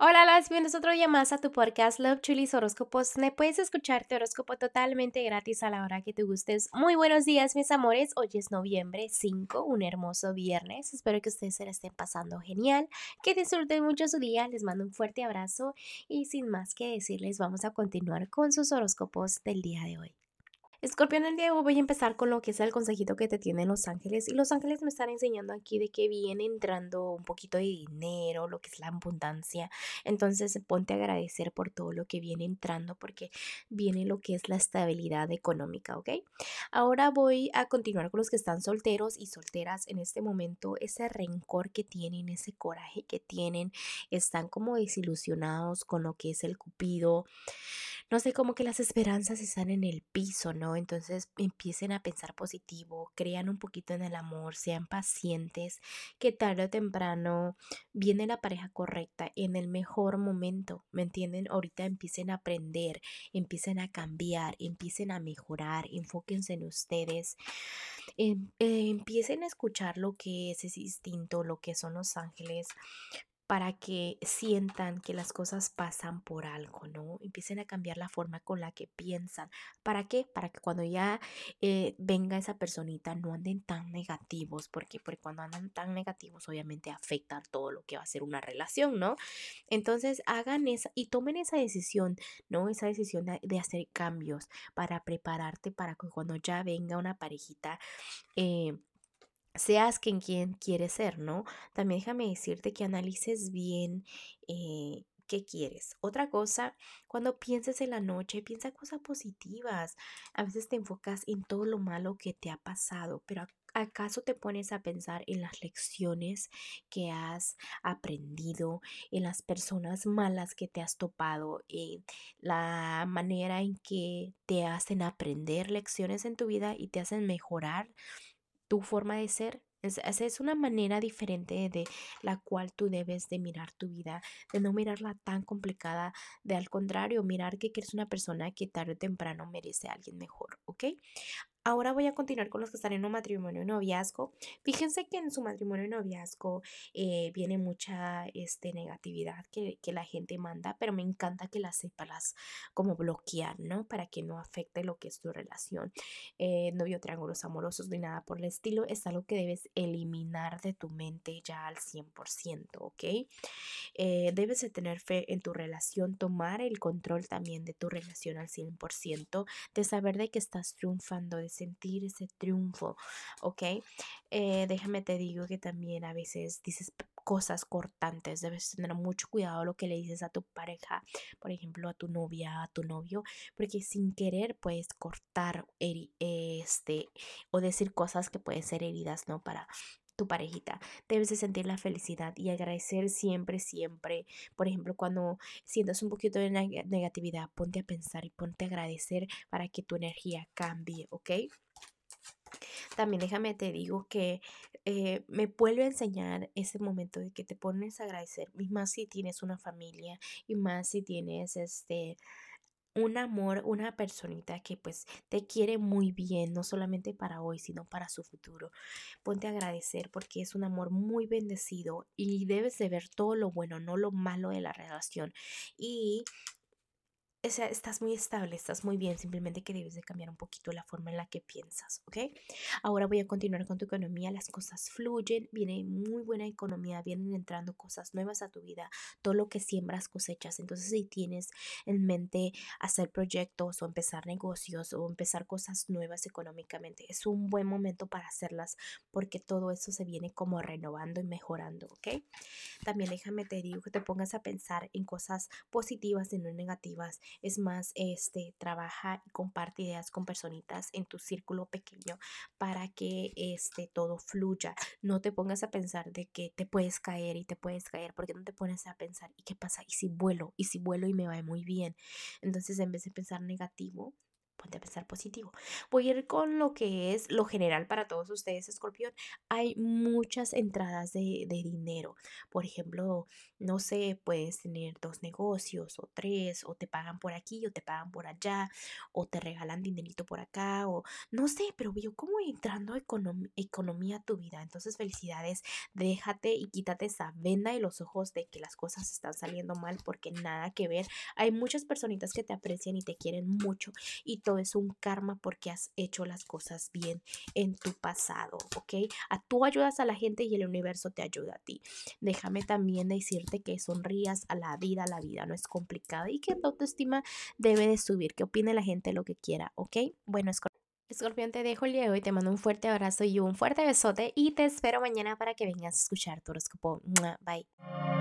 Hola, las bienvenidos otro día más a tu podcast Love Chulis Horóscopos. Me puedes escuchar tu horóscopo totalmente gratis a la hora que te gustes. Muy buenos días, mis amores. Hoy es noviembre 5, un hermoso viernes. Espero que ustedes se la estén pasando genial, que disfruten mucho su día. Les mando un fuerte abrazo y sin más que decirles, vamos a continuar con sus horóscopos del día de hoy. Escorpión, el día de hoy voy a empezar con lo que es el consejito que te tienen los ángeles. Y los ángeles me están enseñando aquí de que viene entrando un poquito de dinero, lo que es la abundancia. Entonces ponte a agradecer por todo lo que viene entrando porque viene lo que es la estabilidad económica, ¿ok? Ahora voy a continuar con los que están solteros y solteras en este momento. Ese rencor que tienen, ese coraje que tienen, están como desilusionados con lo que es el cupido no sé, como que las esperanzas están en el piso, ¿no? Entonces empiecen a pensar positivo, crean un poquito en el amor, sean pacientes, que tarde o temprano viene la pareja correcta en el mejor momento, ¿me entienden? Ahorita empiecen a aprender, empiecen a cambiar, empiecen a mejorar, enfóquense en ustedes. Em, eh, empiecen a escuchar lo que es ese instinto, lo que son los ángeles, para que sientan que las cosas pasan por algo, ¿no? Empiecen a cambiar la forma con la que piensan. ¿Para qué? Para que cuando ya eh, venga esa personita no anden tan negativos, porque, cuando andan tan negativos obviamente afecta todo lo que va a ser una relación, ¿no? Entonces hagan esa y tomen esa decisión, ¿no? Esa decisión de, de hacer cambios para prepararte para que cuando ya venga una parejita, eh, seas quien, quien quieres ser, ¿no? También déjame decirte que analices bien eh, qué quieres. Otra cosa, cuando pienses en la noche, piensa cosas positivas. A veces te enfocas en todo lo malo que te ha pasado, pero ¿acaso te pones a pensar en las lecciones que has aprendido, en las personas malas que te has topado, en la manera en que te hacen aprender lecciones en tu vida y te hacen mejorar? Tu forma de ser. Es, es una manera diferente de la cual tú debes de mirar tu vida, de no mirarla tan complicada, de al contrario, mirar que eres una persona que tarde o temprano merece a alguien mejor, ¿ok? Ahora voy a continuar con los que están en un matrimonio y noviazgo. Fíjense que en su matrimonio y noviazgo eh, viene mucha este, negatividad que, la gente manda, pero me encanta que las sepas como bloquear, ¿no? Para que no afecte lo que es tu relación. Eh, novio triángulos amorosos ni nada por el estilo. Es algo que debes eliminar de tu mente ya al 100%, ¿ok? Eh, debes de tener fe en tu relación, tomar el control también de tu relación al 100%, de saber de que estás triunfando, de sentir ese triunfo, ¿ok? Eh, déjame te digo que también a veces dices cosas cortantes, debes tener mucho cuidado lo que le dices a tu pareja, por ejemplo, a tu novia, a tu novio, porque sin querer puedes cortar este o decir cosas que pueden ser heridas, ¿no? Para tu parejita. Debes de sentir la felicidad y agradecer siempre, siempre. Por ejemplo, cuando sientas un poquito de negatividad, ponte a pensar y ponte a agradecer para que tu energía cambie, ¿ok? También déjame te digo que eh, me vuelve a enseñar ese momento de que te pones a agradecer, y más si tienes una familia y más si tienes este un amor, una personita que pues te quiere muy bien, no solamente para hoy, sino para su futuro. Ponte a agradecer porque es un amor muy bendecido y debes de ver todo lo bueno, no lo malo de la relación. Y estás muy estable, estás muy bien, simplemente que debes de cambiar un poquito la forma en la que piensas, ¿ok? Ahora voy a continuar con tu economía, las cosas fluyen, viene muy buena economía, vienen entrando cosas nuevas a tu vida, todo lo que siembras cosechas, entonces si tienes en mente hacer proyectos o empezar negocios o empezar cosas nuevas económicamente, es un buen momento para hacerlas porque todo eso se viene como renovando y mejorando, ¿ok? También déjame te digo que te pongas a pensar en cosas positivas y no negativas es más, este, trabaja y comparte ideas con personitas en tu círculo pequeño para que este, todo fluya. No te pongas a pensar de que te puedes caer y te puedes caer, porque no te pones a pensar, ¿y qué pasa? ¿Y si vuelo? ¿Y si vuelo y me va muy bien? Entonces, en vez de pensar negativo, ponte a pensar positivo. Voy a ir con lo que es lo general para todos ustedes, escorpión. Hay muchas entradas de, de dinero. Por ejemplo, no sé, puedes tener dos negocios o tres, o te pagan por aquí, o te pagan por allá, o te regalan dinerito por acá, o no sé, pero veo como entrando economía a tu vida. Entonces, felicidades, déjate y quítate esa venda de los ojos de que las cosas están saliendo mal porque nada que ver. Hay muchas personitas que te aprecian y te quieren mucho y todo es un karma porque has hecho las cosas bien en tu pasado, ¿ok? A tú ayudas a la gente y el universo te ayuda a ti. Déjame también decirte que sonrías a la vida, la vida no es complicada y que tu autoestima debe de subir, que opine la gente lo que quiera, ¿ok? Bueno, Escorpión, te dejo el día de hoy, te mando un fuerte abrazo y un fuerte besote y te espero mañana para que vengas a escuchar tu horóscopo. Bye.